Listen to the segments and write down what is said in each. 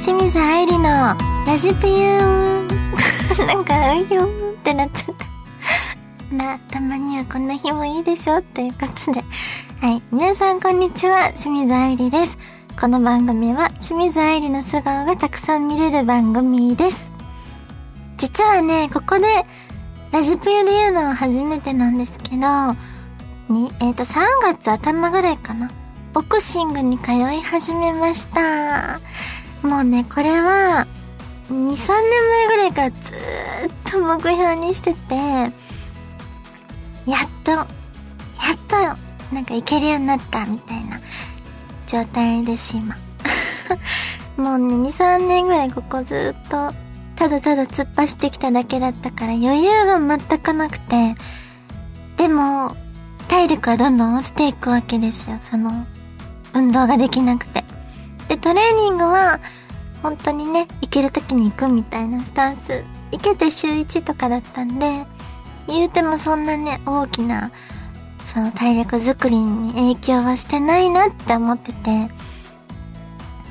清水愛理のラジプユーン。なんか、うゆーってなっちゃった。まあ、たまにはこんな日もいいでしょということで。はい。皆さんこんにちは。清水愛理です。この番組は清水愛理の素顔がたくさん見れる番組です。実はね、ここでラジプユで言うのは初めてなんですけど、に、えっ、ー、と、3月頭ぐらいかな。ボクシングに通い始めました。もうね、これは、2、3年前ぐらいからずっと目標にしてて、やっと、やっと、なんかいけるようになったみたいな状態です、今。もうね、2、3年ぐらいここずっと、ただただ突っ走ってきただけだったから余裕が全くなくて、でも、体力はどんどん落ちていくわけですよ、その、運動ができなくて。で、トレーニングは、本当にね、行ける時に行くみたいなスタンス。行けて週1とかだったんで、言うてもそんなね、大きな、その体力づくりに影響はしてないなって思ってて。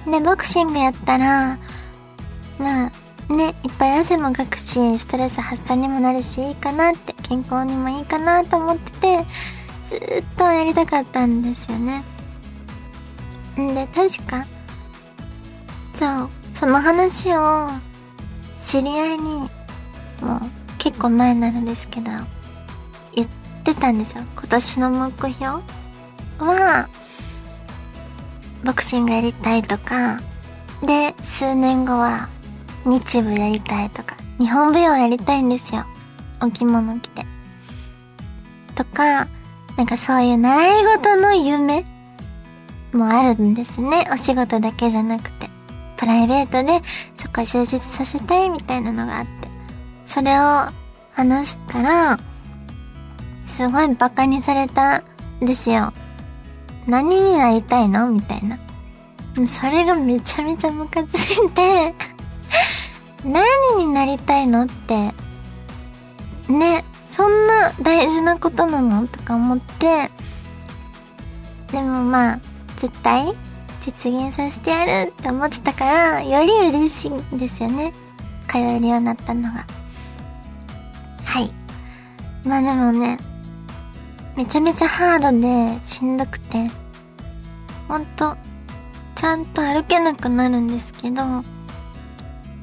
で、ボクシングやったら、まあ、ね、いっぱい汗もかくし、ストレス発散にもなるし、いいかなって、健康にもいいかなと思ってて、ずっとやりたかったんですよね。んで、確か、そう、その話を、知り合いに、もう、結構前になるんですけど、言ってたんですよ。今年の目標は、ボクシングやりたいとか、で、数年後は、日舞やりたいとか、日本舞踊やりたいんですよ。お着物着て。とか、なんかそういう習い事の夢もあるんですね。お仕事だけじゃなく。プライベートでそこを集結させたいみたいなのがあって。それを話したら、すごいバカにされたんですよ。何になりたいの？みたいな。それがめちゃめちゃムカついて 何になりたいのって、ね、そんな大事なことなの？とか思って、でもまあ、絶対実現させてやるって思ってたから、より嬉しいんですよね。通えるようになったのが。はい。まあでもね、めちゃめちゃハードでしんどくて、ほんと、ちゃんと歩けなくなるんですけど、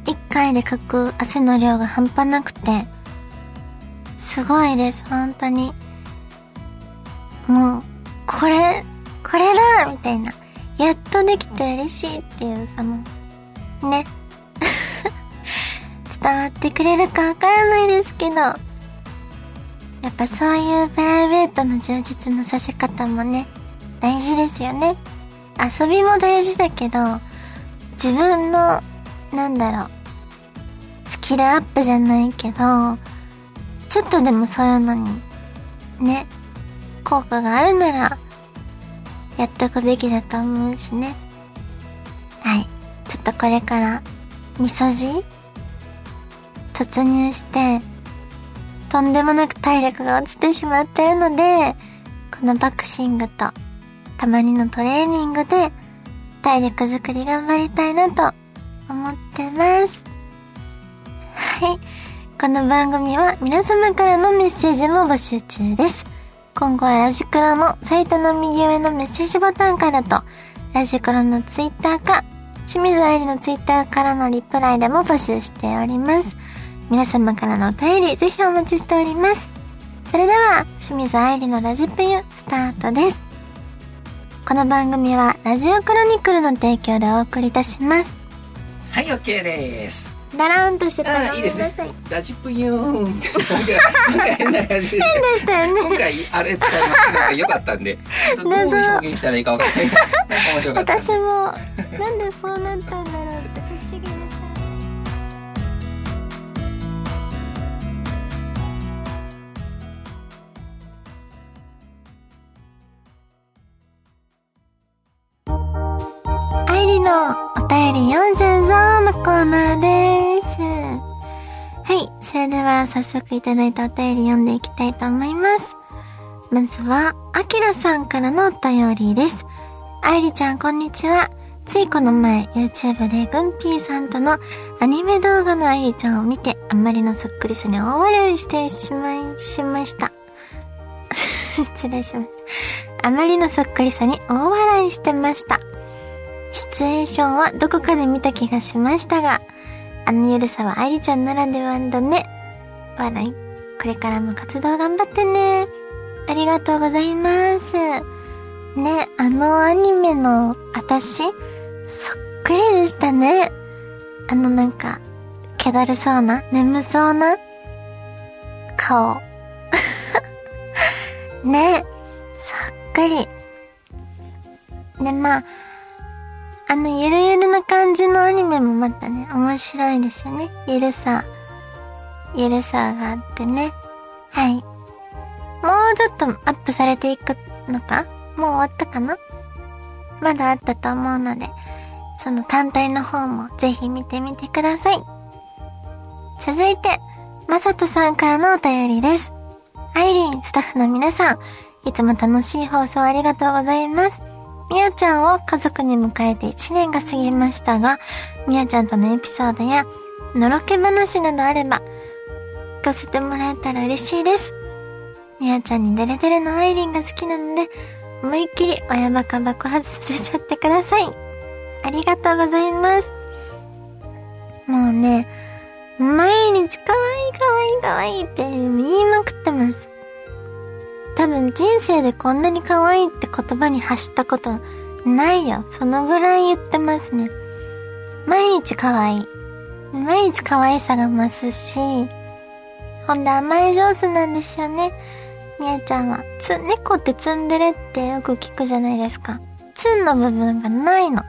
一回でかく汗の量が半端なくて、すごいです、本当に。もう、これ、これだみたいな。やっとできて嬉しいっていうさ、も、ね。伝わってくれるかわからないですけど、やっぱそういうプライベートの充実のさせ方もね、大事ですよね。遊びも大事だけど、自分の、なんだろう、スキルアップじゃないけど、ちょっとでもそういうのに、ね、効果があるなら、やっとくべきだと思うしね。はい。ちょっとこれから、味噌汁？突入して、とんでもなく体力が落ちてしまってるので、このボクシングと、たまにのトレーニングで、体力づくり頑張りたいなと思ってます。はい。この番組は皆様からのメッセージも募集中です。今後はラジクロのサイトの右上のメッセージボタンからと、ラジクロのツイッターか、清水愛理のツイッターからのリプライでも募集しております。皆様からのお便り、ぜひお待ちしております。それでは、清水愛理のラジプユ、スタートです。この番組は、ラジオクロニクルの提供でお送りいたします。はい、OK です。だらんとしてたらいいですね。ラジプユーンみたいな なんか変な感じで。変でしたよね。今回あれ使いましたよかったんで、どう表現したらいいかわからない。私もなんでそうなったんだろうそれでは早速いただいたお便り読んでいきたいと思います。まずは、あきらさんからのお便りです。愛理ちゃんこんにちは。ついこの前 YouTube でグンピーさんとのアニメ動画の愛理ちゃんを見てあまりのそっくりさに大笑いしてしまい、しました。失礼しました。あまりのそっくりさに大笑いしてました。シチュエーションはどこかで見た気がしましたが、あのゆるさは愛理ちゃんならではだね。笑い。これからも活動頑張ってね。ありがとうございます。ね、あのアニメの私、そっくりでしたね。あのなんか、気だるそうな、眠そうな、顔。ね、そっくり。で、まあ、あの、ゆるゆるな感じのアニメもまたね、面白いですよね。ゆるさ、ゆるさがあってね。はい。もうちょっとアップされていくのか？もう終わったかな？まだあったと思うので、その単体の方もぜひ見てみてください。続いて、まさとさんからのお便りです。アイリン、スタッフの皆さん、いつも楽しい放送ありがとうございます。みやちゃんを家族に迎えて1年が過ぎましたが、みやちゃんとのエピソードや、のろけ話などあれば、かせてもらえたら嬉しいです。みやちゃんにデレデレのアイリンが好きなので、思いっきり親バカ爆発させちゃってください。ありがとうございます。もうね、毎日可愛い可愛い可愛いって言いまくってます。多分人生でこんなに可愛いって言葉に発したことないよ。そのぐらい言ってますね。毎日可愛い。毎日可愛さが増すし、ほんで甘え上手なんですよね。みやちゃんは。つ、猫ってツンデレってよく聞くじゃないですか。ツンの部分がないの。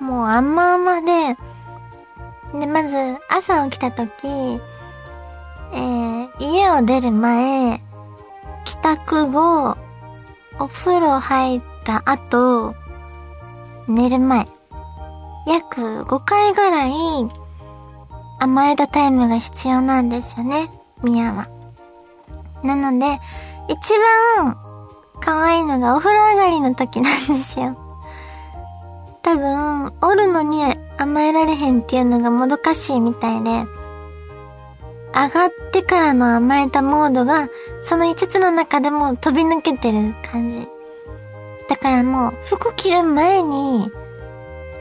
もう甘々で、で、まず朝起きた時、えー、家を出る前、帰宅後、お風呂入った後、寝る前、約5回ぐらい甘えたタイムが必要なんですよね、ミヤは。なので、一番可愛いのがお風呂上がりの時なんですよ。多分、おるのに甘えられへんっていうのがもどかしいみたいで、上がってからの甘えたモードが、その5つの中でも飛び抜けてる感じ。だからもう、服着る前に、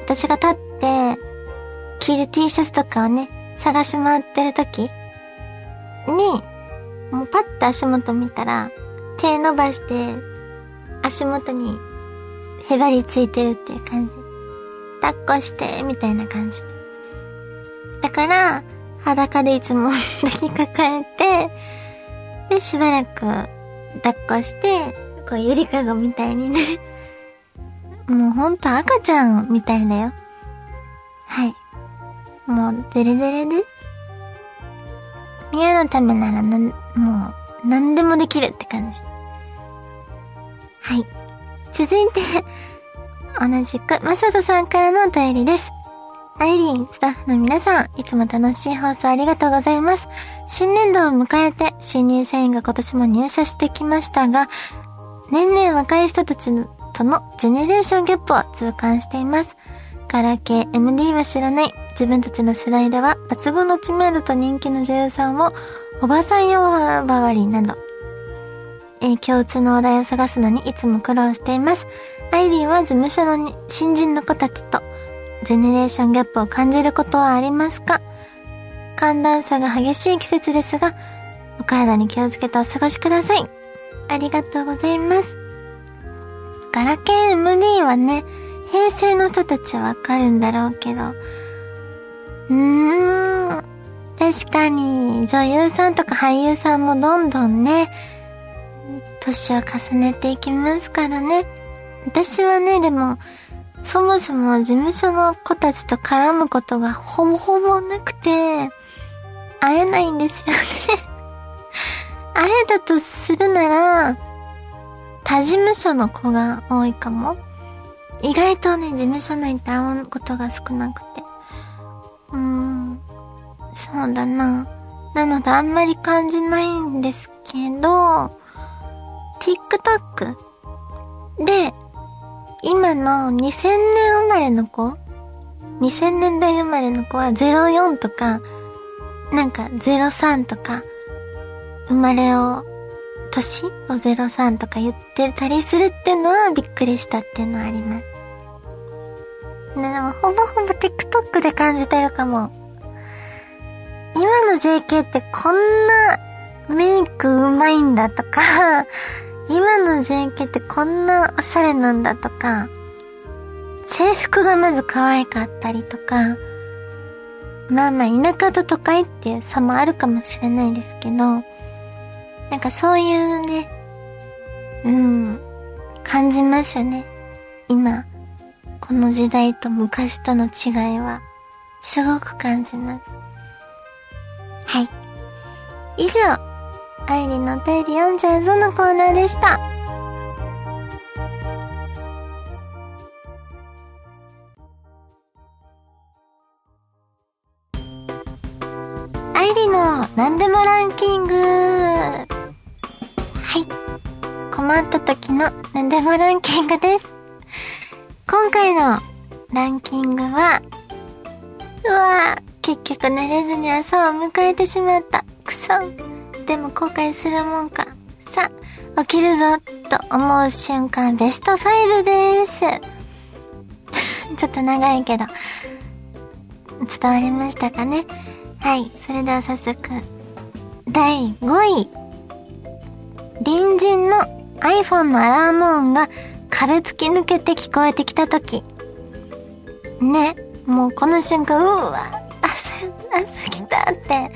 私が立って、着る T シャツとかをね、探し回ってる時、にもうパッと足元見たら、手伸ばして、足元にへばりついてるっていう感じ。抱っこして、みたいな感じ。だから、裸でいつも 抱きかかえて、で、しばらく抱っこして、こう、ゆりかごみたいにねもうほんと赤ちゃんみたいだよ。はい。もう、デレデレです。みやのためならなん、もう、何でもできるって感じ。はい。続いて、同じく、まさとさんからのお便りです。アイリーン、スタッフの皆さん、いつも楽しい放送ありがとうございます。新年度を迎えて、新入社員が今年も入社してきましたが、年々若い人たちとのジェネレーションギャップを痛感しています。ガラケー、MD は知らない、自分たちの世代では抜群の知名度と人気の女優さんをおばさん呼ばわりなど、え、共通の話題を探すのにいつも苦労しています。アイリーは事務所の新人の子たちとジェネレーションギャップを感じることはありますか？寒暖差が激しい季節ですが、お体に気をつけてお過ごしください。ありがとうございます。ガラケー MD はね、平成の人たちはわかるんだろうけど、うーん、確かに女優さんとか俳優さんもどんどんね、年を重ねていきますからね。私はね、でも、そもそも事務所の子たちと絡むことがほぼほぼなくて、会えないんですよね 会えたとするなら、他事務所の子が多いかも。意外とね、事務所内って会うことが少なくて。うーん、そうだな。なのであんまり感じないんですけど、TikTok で、今の2000年生まれの子 ?2000 年代生まれの子は04とか、なんか03とか、生まれを、年を03とか言ってたりするっていうのはびっくりしたっていうのはあります。ね、でもほぼほぼ TikTok で感じてるかも。今の JK ってこんなメイクうまいんだとか、今の JK ってこんなおしゃれなんだとか、制服がまず可愛かったりとか、まあまあ田舎と都会っていう差もあるかもしれないですけど、なんかそういうね、うん、感じますよね。今、この時代と昔との違いは、すごく感じます。はい。以上、愛理のお便り読んじゃうぞのコーナーでした。愛理の何でもランキング。困った時の何でもランキングです。今回のランキングは、うわぁ、結局寝れずに朝を迎えてしまった。くそ。でも後悔するもんか。さ、起きるぞ、と思う瞬間ベスト5です。ちょっと長いけど、伝わりましたかね？はい、それでは早速、第5位。隣人の iPhone のアラーム音が壁突き抜けて聞こえてきたとき。ね、もうこの瞬間、うーわ、朝、朝来たって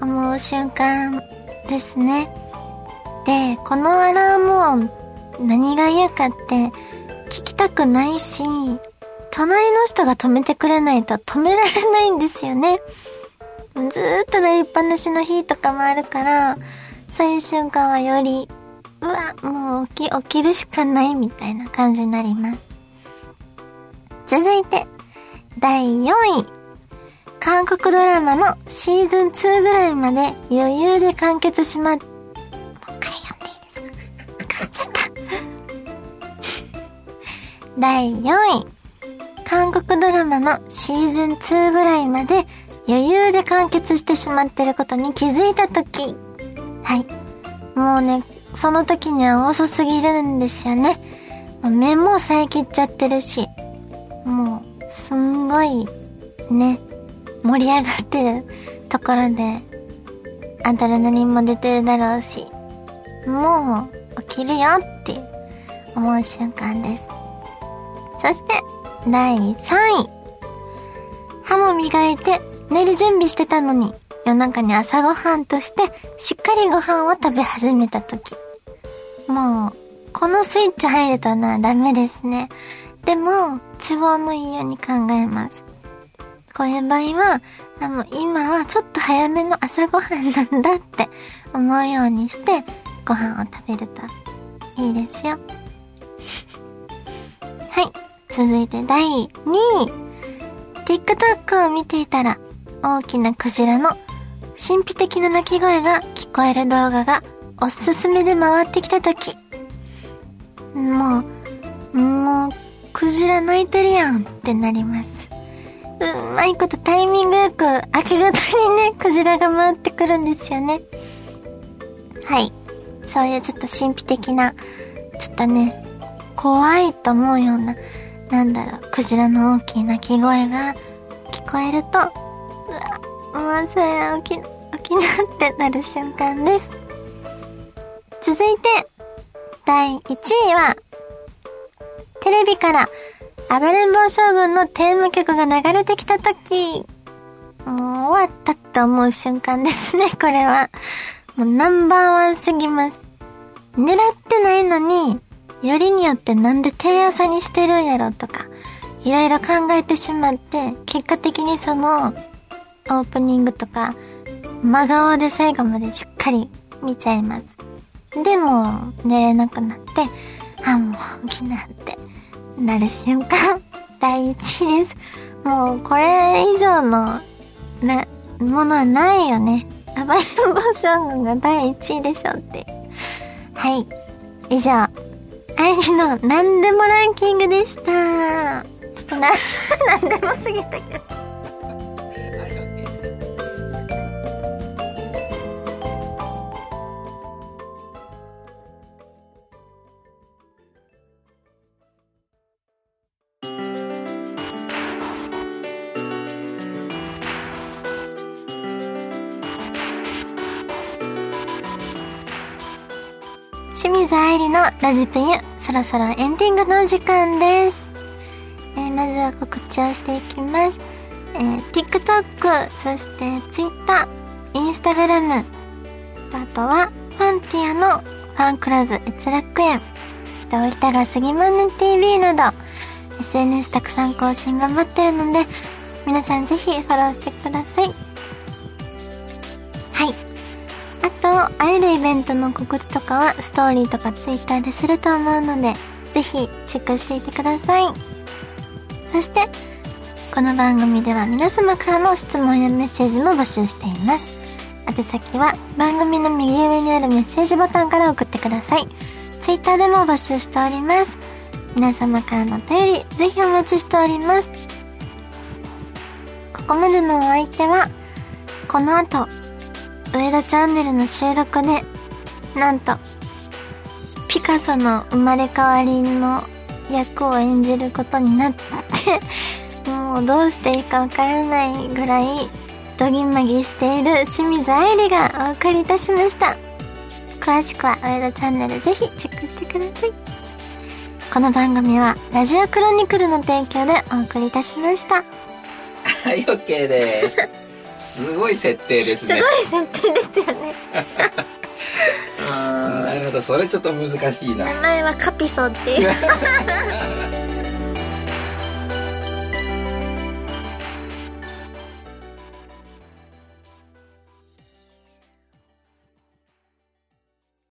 思う瞬間ですね。で、このアラーム音、何が嫌かって、聞きたくないし、隣の人が止めてくれないと止められないんですよね。ずーっと鳴りっぱなしの日とかもあるから、そういう瞬間はより、うわ、もう起き、起きるしかないみたいな感じになります。続いて、第4位。韓国ドラマのシーズン2ぐらいまで余裕で完結しま、もう一回読んでいいですか？噛んじゃった。第4位。韓国ドラマのシーズン2ぐらいまで余裕で完結してしまってることに気づいたとき。はい。もうね、その時には遅すぎるんですよね。もう目も遮っちゃってるし。もう、すんごい、ね、盛り上がってるところで、アドレナリンも出てるだろうし、もう起きるよって思う瞬間です。そして、第3位。歯も磨いて寝る準備してたのに、夜中に朝ごはんとしてしっかりご飯を食べ始めた時。もう、このスイッチ入るとな、ダメですね。でも、都合のいいように考えます。こういう場合は、あの、今はちょっと早めの朝ごはんなんだって思うようにして、ご飯を食べるといいですよ。はい。続いて第2位。TikTok を見ていたら、大きなクジラの神秘的な鳴き声が聞こえる動画がおすすめで回ってきたとき。もう、もう、クジラ鳴いてるやんってなります。うまいことタイミングよく明け方にね、クジラが回ってくるんですよね。はい。そういうちょっと神秘的な、ちょっとね、怖いと思うような、なんだろう、クジラの大きい鳴き声が聞こえると、うわ、もうそれは起き、起きなってなる瞬間です。続いて、第1位は、テレビから暴れん坊将軍のテーマ曲が流れてきた時、もう終わったって思う瞬間ですね、これは。もうナンバーワンすぎます。狙ってないのに、よりによってなんでテレ朝にしてるんやろとか、いろいろ考えてしまって、結果的にその、オープニングとか、真顔で最後までしっかり見ちゃいます。でも、寝れなくなって、あ、もう起きなってなる瞬間、第一位です。もう、これ以上の、な、ものはないよね。暴れん坊将軍が第一位でしょって。はい。以上、愛理の何でもランキングでした。ちょっとな、何でもすぎたけど。ラジプユ、そろそろエンディングのお時間です。えーまずは告知をしていきます。えー TikTok、そして Twitter、Instagram、あとはファンティアのファンクラブ閲楽園、そして折田が杉まんね TV など、SNS たくさん更新頑張ってるので、皆さんぜひフォローしてくださ。い。あと、会えるイベントの告知とかはストーリーとかツイッターですると思うので、ぜひチェックしていてください。そして、この番組では皆様からの質問やメッセージも募集しています。宛先は番組の右上にあるメッセージボタンから送ってください。ツイッターでも募集しております。皆様からのお便り、ぜひお待ちしております。ここまでのお相手は、この後、上田チャンネルの収録で、なんと、ピカソの生まれ変わりの役を演じることになって、もうどうしていいかわからないぐらい、どぎまぎしている清水愛理がお送りいたしました。詳しくは上田チャンネルぜひチェックしてください。この番組はラジオクロニクルの提供でお送りいたしました。はい、OK です。すごい設定ですね。すごい設定ですよね。なるほど、それちょっと難しいな。名前はカピソっていう。